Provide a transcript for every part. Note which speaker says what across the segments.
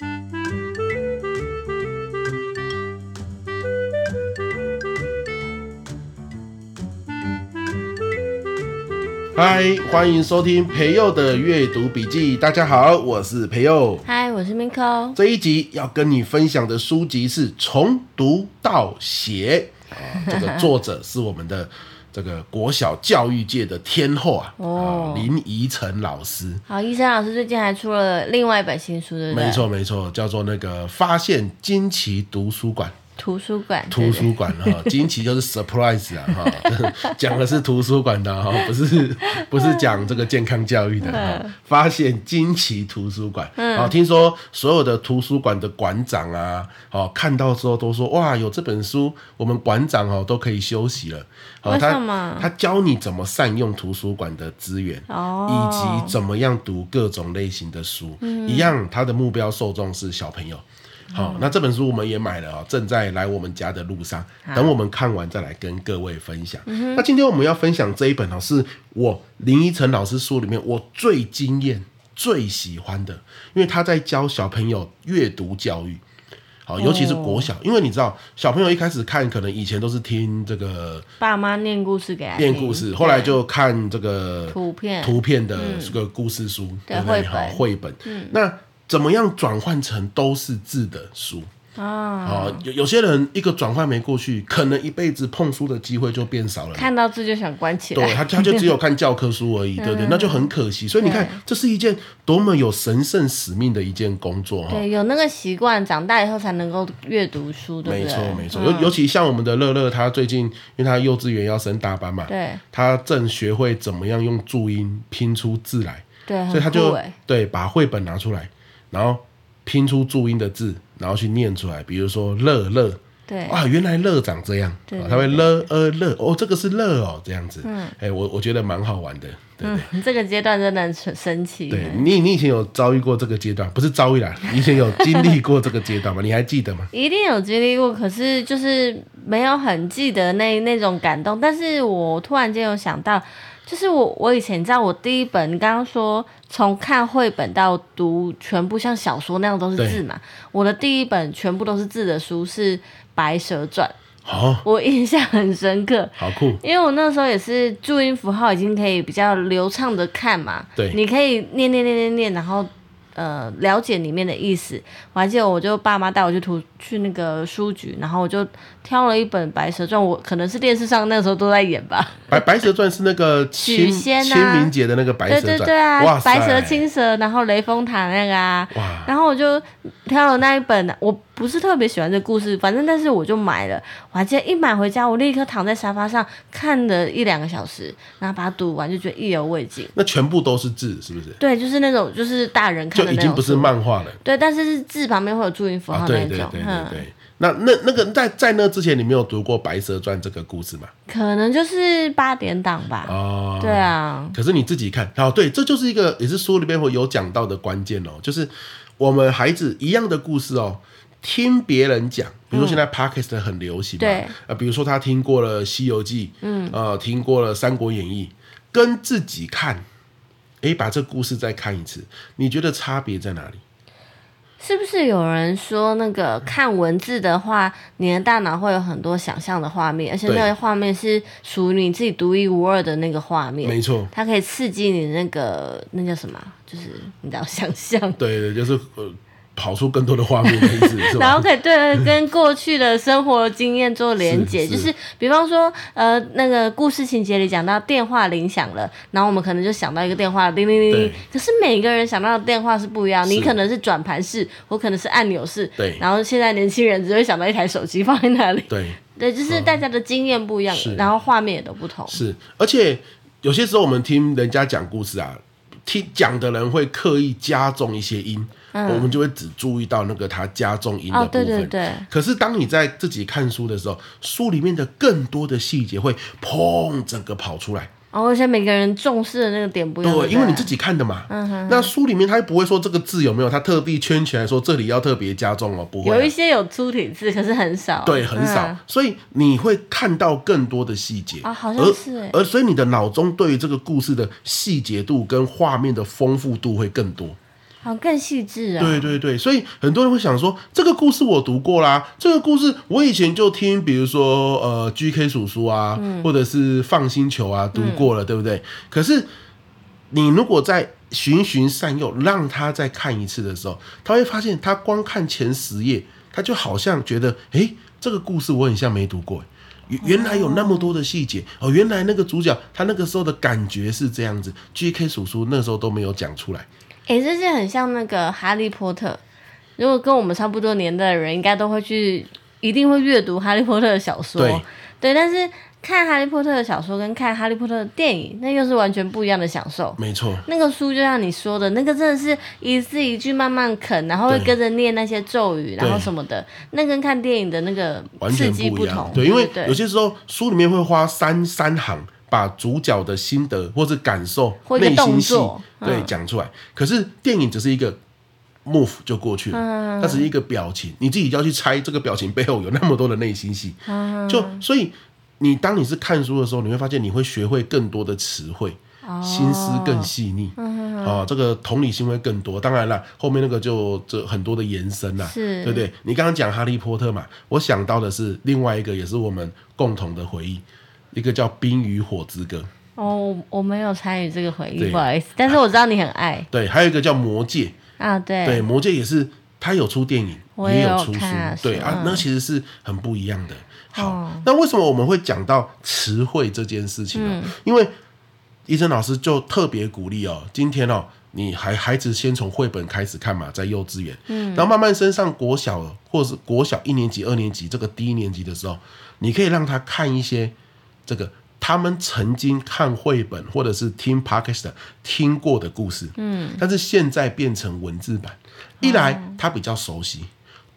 Speaker 1: 嗨，欢迎收听培佑的阅读笔记。大家好，我是培佑。
Speaker 2: 嗨，我是 Miko。
Speaker 1: 这一集要跟你分享的书籍是《从读到写》啊，这个作者是我们的这个国小教育界的天后啊，哦，林怡晨老师。
Speaker 2: 好，怡晨老师最近还出了另外一本新书，对不对？
Speaker 1: 没错，没错，叫做那个《发现惊奇图书馆》。
Speaker 2: 图书馆，
Speaker 1: 图书馆哈，惊奇就是 surprise 啊哈，讲的是图书馆的哈，不是不是讲这个健康教育的哈。发现惊奇图书馆，啊，听说所有的图书馆的馆长啊，哦，看到之后都说哇，有这本书，我们馆长哦都可以休息了。
Speaker 2: 好，他？
Speaker 1: 他教你怎么善用图书馆的资源，哦，以及怎么样读各种类型的书，一样，他的目标受众是小朋友。好、哦，那这本书我们也买了哦，正在来我们家的路上，等我们看完再来跟各位分享。嗯、那今天我们要分享这一本哦，是我林依晨老师书里面我最惊艳、最喜欢的，因为他在教小朋友阅读教育，好，尤其是国小，哦、因为你知道小朋友一开始看，可能以前都是听这个
Speaker 2: 爸妈念故事给他
Speaker 1: 念故事，后来就看这个
Speaker 2: 图片。
Speaker 1: 图片的这个故事书，
Speaker 2: 对？绘本，
Speaker 1: 好绘本，嗯，那。怎么样转换成都是字的书啊？哦，有有些人一个转换没过去，可能一辈子碰书的机会就变少了。
Speaker 2: 看到字就想关起来，
Speaker 1: 对他他就 只有看教科书而已，对不对？那就很可惜。所以你看，这是一件多么有神圣使命的一件工作哈。
Speaker 2: 对，有那个习惯，长大以后才能够阅读书，对不对？
Speaker 1: 没错没错。尤尤其像我们的乐乐，他最近因为他幼稚园要升大班嘛，对，他正学会怎么样用注音拼出字来，
Speaker 2: 对，
Speaker 1: 所以他就对把绘本拿出来。然后拼出注音的字，然后去念出来，比如说“乐乐”，
Speaker 2: 对，
Speaker 1: 啊，原来“乐”长这样，对，他会“乐呃乐”，哦，这个是“乐”哦，这样子，嗯，哎，我我觉得蛮好玩的，对对？
Speaker 2: 嗯，这个阶段真的很神奇。
Speaker 1: 对你，你以前有遭遇过这个阶段？不是遭遇啦，你 以前有经历过这个阶段吗？你还记得吗？
Speaker 2: 一定有经历过，可是就是没有很记得那那种感动。但是我突然间有想到。就是我，我以前你知道，我第一本你刚刚说从看绘本到读全部像小说那样都是字嘛？我的第一本全部都是字的书是《白蛇传》，哦，我印象很深刻，
Speaker 1: 好酷，
Speaker 2: 因为我那时候也是注音符号已经可以比较流畅的看嘛，
Speaker 1: 对，
Speaker 2: 你可以念念念念念，然后。呃，了解里面的意思，我还记得，我就爸妈带我去图去那个书局，然后我就挑了一本《白蛇传》，我可能是电视上那个时候都在演吧。
Speaker 1: 白白蛇传是那个 清清明节的那个白蛇传，
Speaker 2: 对对对啊，哇白蛇青蛇，然后雷峰塔那个啊，哇。然后我就挑了那一本，我不是特别喜欢这故事，反正但是我就买了，我还记得一买回家，我立刻躺在沙发上看了一两个小时，然后把它读完，就觉得意犹未尽。
Speaker 1: 那全部都是字，是不是？
Speaker 2: 对，就是那种就是大人看。
Speaker 1: 就已经不是漫画了，
Speaker 2: 对，但是是字旁边会有注音符号那种。
Speaker 1: 对对对对对。那那那个在在那之前，你没有读过《白蛇传》这个故事吗？
Speaker 2: 可能就是八点档吧。哦，对啊。
Speaker 1: 可是你自己看，哦，对，这就是一个也是书里面会有讲到的关键哦，就是我们孩子一样的故事哦，听别人讲，比如说现在 Podcast 很流行嘛，对，呃，比如说他听过了《西游记》，嗯，呃，听过了《三国演义》，跟自己看。诶，把这故事再看一次，你觉得差别在哪里？
Speaker 2: 是不是有人说那个看文字的话，你的大脑会有很多想象的画面，而且那个画面是属于你自己独一无二的那个画面？
Speaker 1: 没错，
Speaker 2: 它可以刺激你那个那叫什么？就是你知道想象？
Speaker 1: 对对，就是呃。跑出更多的画面的意思，
Speaker 2: 然后可以对跟过去的生活经验做连结，就是比方说，呃，那个故事情节里讲到电话铃响了，然后我们可能就想到一个电话叮铃铃铃，可是每个人想到的电话是不一样，你可能是转盘式，我可能是按钮式，对，然后现在年轻人只会想到一台手机放在那里，对，对，就是大家的经验不一样，然后画面也都不同，
Speaker 1: 是，而且有些时候我们听人家讲故事啊，听讲的人会刻意加重一些音。嗯、我们就会只注意到那个它加重音的部分。哦、对对对。可是当你在自己看书的时候，书里面的更多的细节会砰整个跑出来。
Speaker 2: 哦，而且每个人重视的那个点不一样。
Speaker 1: 对，因为你自己看的嘛。嗯哼。那书里面他又不会说这个字有没有，他特地圈起来说这里要特别加重哦，不会、啊。
Speaker 2: 有一些有粗体字，可是很少。
Speaker 1: 对，很少。嗯、所以你会看到更多的细节。
Speaker 2: 啊、哦，好像是。
Speaker 1: 而所以你的脑中对于这个故事的细节度跟画面的丰富度会更多。
Speaker 2: 好更细致啊。
Speaker 1: 对对对，所以很多人会想说，这个故事我读过啦，这个故事我以前就听，比如说呃 GK 叔叔啊，嗯、或者是放星球啊读过了，嗯、对不对？可是你如果在循循善诱，让他再看一次的时候，他会发现，他光看前十页，他就好像觉得，诶，这个故事我很像没读过，原来有那么多的细节哦，原来那个主角他那个时候的感觉是这样子，GK 叔叔那时候都没有讲出来。
Speaker 2: 诶，这是很像那个哈利波特，如果跟我们差不多年代的人，应该都会去，一定会阅读哈利波特的小说，对，对，但是。看《哈利波特》的小说跟看《哈利波特》的电影，那又是完全不一样的享受。
Speaker 1: 没错，
Speaker 2: 那个书就像你说的，那个真的是一字一句慢慢啃，然后会跟着念那些咒语，然后什么的，那跟看电影的那个刺激不同。
Speaker 1: 对，因为有些时候书里面会花三三行把主角的心得或是感受、内心戏对讲出来，可是电影只是一个 move 就过去了，它只是一个表情，你自己就要去猜这个表情背后有那么多的内心戏，就所以。你当你是看书的时候，你会发现你会学会更多的词汇，哦、心思更细腻，啊、这个同理心会更多。当然了，后面那个就这很多的延伸啦，是。对不对？你刚刚讲哈利波特嘛，我想到的是另外一个，也是我们共同的回忆，一个叫《冰与火之歌》。
Speaker 2: 哦，我没有参与这个回忆，不好意思，但是我知道你很爱。
Speaker 1: 啊、对，还有一个叫《魔戒》
Speaker 2: 啊，对，
Speaker 1: 对，《魔戒》也是，他有出电影，也，
Speaker 2: 也
Speaker 1: 有出书，对啊，那其实是很不一样的。好，那为什么我们会讲到词汇这件事情呢？嗯、因为医生老师就特别鼓励哦，今天哦，你还孩子先从绘本开始看嘛，在幼稚园，嗯，然后慢慢升上国小或者是国小一年级、二年级这个低年级的时候，你可以让他看一些这个他们曾经看绘本或者是听 Podcast 听过的故事，嗯，但是现在变成文字版，一来他比较熟悉。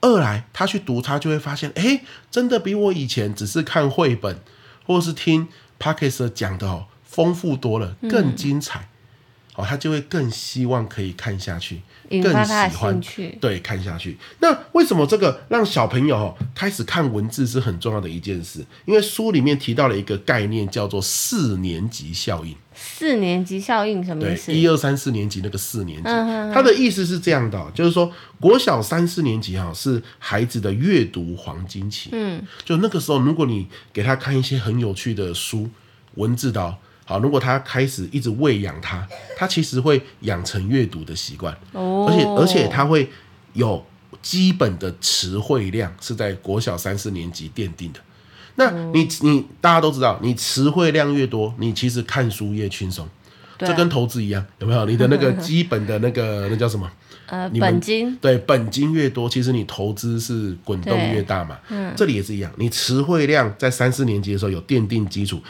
Speaker 1: 二来，他去读，他就会发现，哎，真的比我以前只是看绘本或者是听 Podcast 讲的哦，丰富多了，更精彩。嗯、哦，他就会更希望可以看下去，更喜欢对看下去。那为什么这个让小朋友哦开始看文字是很重要的一件事？因为书里面提到了一个概念，叫做四年级效应。
Speaker 2: 四年级效应什么意思？
Speaker 1: 一二三四年级那个四年级，他的意思是这样的，就是说国小三四年级哈是孩子的阅读黄金期，嗯，就那个时候，如果你给他看一些很有趣的书，文字的，好，如果他开始一直喂养他，他其实会养成阅读的习惯，哦，而且而且他会有基本的词汇量是在国小三四年级奠定的。那你你大家都知道，你词汇量越多，你其实看书越轻松。这、啊、跟投资一样，有没有？你的那个基本的那个那叫什么？
Speaker 2: 呃，本金。
Speaker 1: 对，本金越多，其实你投资是滚动越大嘛。嗯。这里也是一样，你词汇量在三四年级的时候有奠定基础。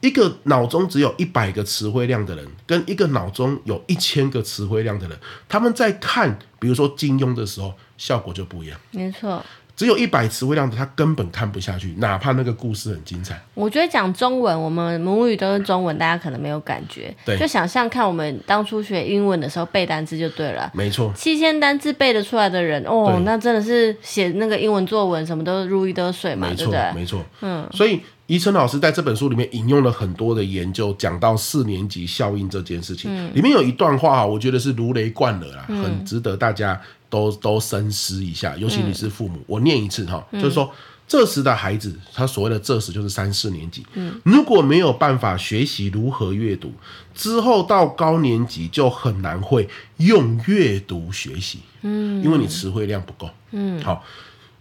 Speaker 1: 一个脑中只有一百个词汇量的人，跟一个脑中有一千个词汇量的人，他们在看，比如说金庸的时候，效果就不一样。
Speaker 2: 没错。
Speaker 1: 只有一百词汇量的，他根本看不下去，哪怕那个故事很精彩。
Speaker 2: 我觉得讲中文，我们母语都是中文，大家可能没有感觉。对，就想象看我们当初学英文的时候背单词就对了。
Speaker 1: 没错，
Speaker 2: 七千单字背得出来的人，哦，那真的是写那个英文作文什么都如鱼得水嘛，对不对？
Speaker 1: 没错，嗯，所以。宜晨老师在这本书里面引用了很多的研究，讲到四年级效应这件事情。嗯、里面有一段话，我觉得是如雷贯耳啦，嗯、很值得大家都都深思一下。尤其你是父母，嗯、我念一次哈，嗯、就是说，这时的孩子，他所谓的这时就是三四年级，嗯、如果没有办法学习如何阅读，之后到高年级就很难会用阅读学习，嗯，因为你词汇量不够，嗯，好，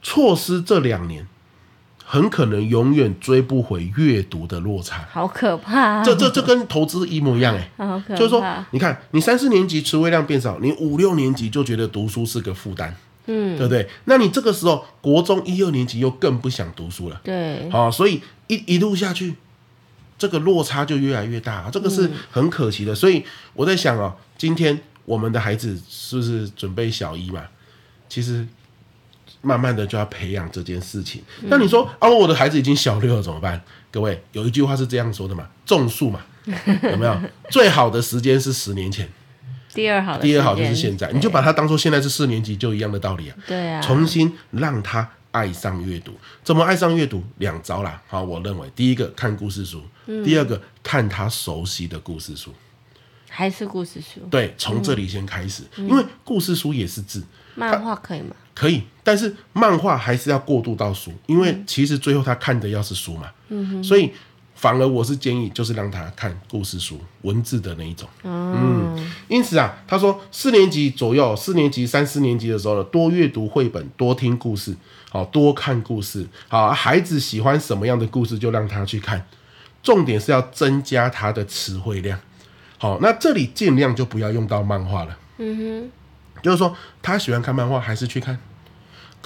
Speaker 1: 错失这两年。很可能永远追不回阅读的落差，
Speaker 2: 好可怕！
Speaker 1: 这这这跟投资一模一样哎，
Speaker 2: 好可怕。
Speaker 1: 就是说，你看，你三四年级词汇量变少，你五六年级就觉得读书是个负担，嗯，对不对？那你这个时候国中一二年级又更不想读书了，
Speaker 2: 对，
Speaker 1: 好，所以一一路下去，这个落差就越来越大，这个是很可惜的。所以我在想哦，今天我们的孩子是不是准备小一嘛？其实。慢慢的就要培养这件事情。那你说啊，我的孩子已经小六了怎么办？各位有一句话是这样说的嘛，种树嘛，有没有？最好的时间是十年前，
Speaker 2: 第二好，
Speaker 1: 第二好就是现在。你就把它当做现在是四年级就一样的道理啊。
Speaker 2: 对啊。
Speaker 1: 重新让他爱上阅读，怎么爱上阅读？两招啦。好，我认为第一个看故事书，嗯、第二个看他熟悉的故事书。
Speaker 2: 还是故事书？
Speaker 1: 对，从这里先开始，嗯、因为故事书也是字，
Speaker 2: 漫画可以吗？
Speaker 1: 可以，但是漫画还是要过渡到书，因为其实最后他看的要是书嘛，嗯哼，所以反而我是建议就是让他看故事书，文字的那一种，嗯，嗯，因此啊，他说四年级左右，四年级三四年级的时候呢，多阅读绘本，多听故事，好，多看故事，好，孩子喜欢什么样的故事就让他去看，重点是要增加他的词汇量，好，那这里尽量就不要用到漫画了，嗯哼。就是说，他喜欢看漫画，还是去看，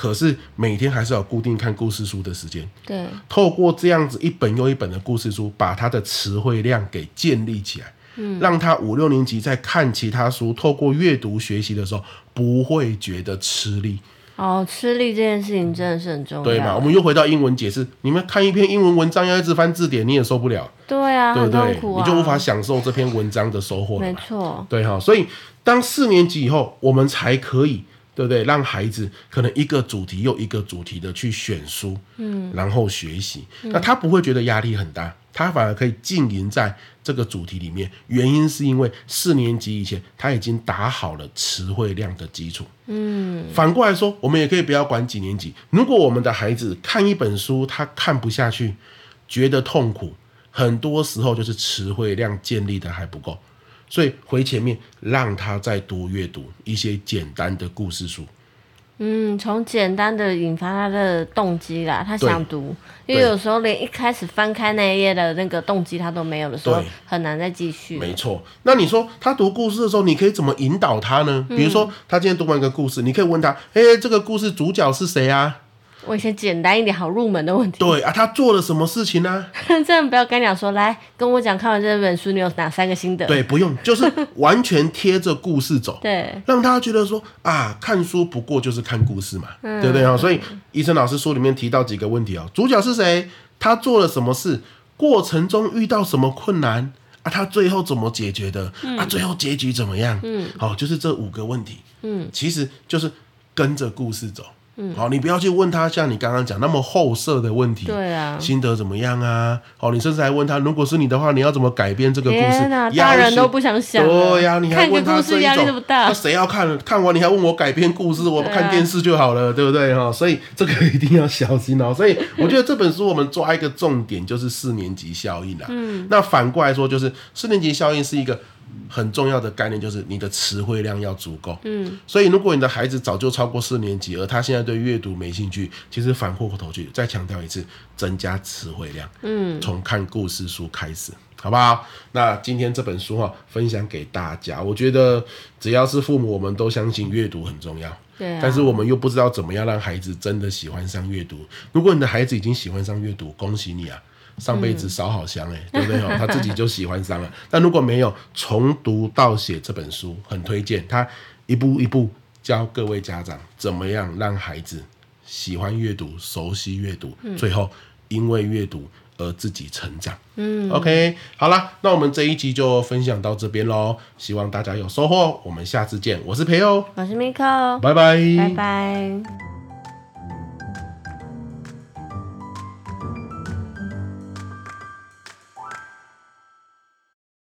Speaker 1: 可是每天还是要固定看故事书的时间。
Speaker 2: 对，
Speaker 1: 透过这样子一本又一本的故事书，把他的词汇量给建立起来，嗯，让他五六年级在看其他书，透过阅读学习的时候，不会觉得吃力。
Speaker 2: 哦，吃力这件事情真的是很重要，
Speaker 1: 对嘛？我们又回到英文解释，你们看一篇英文文章要一直翻字典，你也受不了。
Speaker 2: 对啊，
Speaker 1: 对不对？
Speaker 2: 啊、
Speaker 1: 你就无法享受这篇文章的收获。
Speaker 2: 没错，对
Speaker 1: 哈。所以当四年级以后，我们才可以，对不对？让孩子可能一个主题又一个主题的去选书，嗯，然后学习，那他不会觉得压力很大。他反而可以浸淫在这个主题里面，原因是因为四年级以前他已经打好了词汇量的基础。嗯，反过来说，我们也可以不要管几年级。如果我们的孩子看一本书，他看不下去，觉得痛苦，很多时候就是词汇量建立的还不够，所以回前面让他再多阅读一些简单的故事书。
Speaker 2: 嗯，从简单的引发他的动机啦，他想读，因为有时候连一开始翻开那一页的那个动机他都没有的时候，很难再继续。
Speaker 1: 没错，那你说他读故事的时候，你可以怎么引导他呢？比如说他今天读完一个故事，你可以问他，哎、欸，这个故事主角是谁啊？
Speaker 2: 问一些简单一点、好入门的问题。
Speaker 1: 对啊，他做了什么事情呢？
Speaker 2: 这样不要跟你讲说，来跟我讲，看完这本书你有哪三个心得？
Speaker 1: 对，不用，就是完全贴着故事走。
Speaker 2: 对，
Speaker 1: 让他觉得说啊，看书不过就是看故事嘛，嗯、对不对啊？所以，医生老师书里面提到几个问题哦，主角是谁？他做了什么事？过程中遇到什么困难啊？他最后怎么解决的？嗯、啊，最后结局怎么样？嗯，好，就是这五个问题。嗯，其实就是跟着故事走。嗯，好，你不要去问他像你刚刚讲那么后设的问题，
Speaker 2: 对啊，
Speaker 1: 心得怎么样啊？好，你甚至还问他，如果是你的话，你要怎么改编这个故事？
Speaker 2: 天哪，大人都不想想。
Speaker 1: 对呀，你还问他这一种，
Speaker 2: 那
Speaker 1: 谁要看？看完你还问我改编故事？我看电视就好了，对不对？哈，所以这个一定要小心哦。所以我觉得这本书我们抓一个重点，就是四年级效应啦。嗯，那反过来说，就是四年级效应是一个。很重要的概念就是你的词汇量要足够。嗯，所以如果你的孩子早就超过四年级，而他现在对阅读没兴趣，其实反过头去再强调一次，增加词汇量。嗯，从看故事书开始，好不好？那今天这本书哈，分享给大家。我觉得只要是父母，我们都相信阅读很重要。对啊。但是我们又不知道怎么样让孩子真的喜欢上阅读。如果你的孩子已经喜欢上阅读，恭喜你啊！上辈子烧好香哎、对不对？他自己就喜欢上了。但如果没有从读到写这本书，很推荐他一步一步教各位家长怎么样让孩子喜欢阅读、熟悉阅读，嗯、最后因为阅读而自己成长。嗯，OK，好啦，那我们这一集就分享到这边喽。希望大家有收获，我们下次见。我是培欧，
Speaker 2: 我是 Miko，
Speaker 1: 拜拜，
Speaker 2: 拜拜。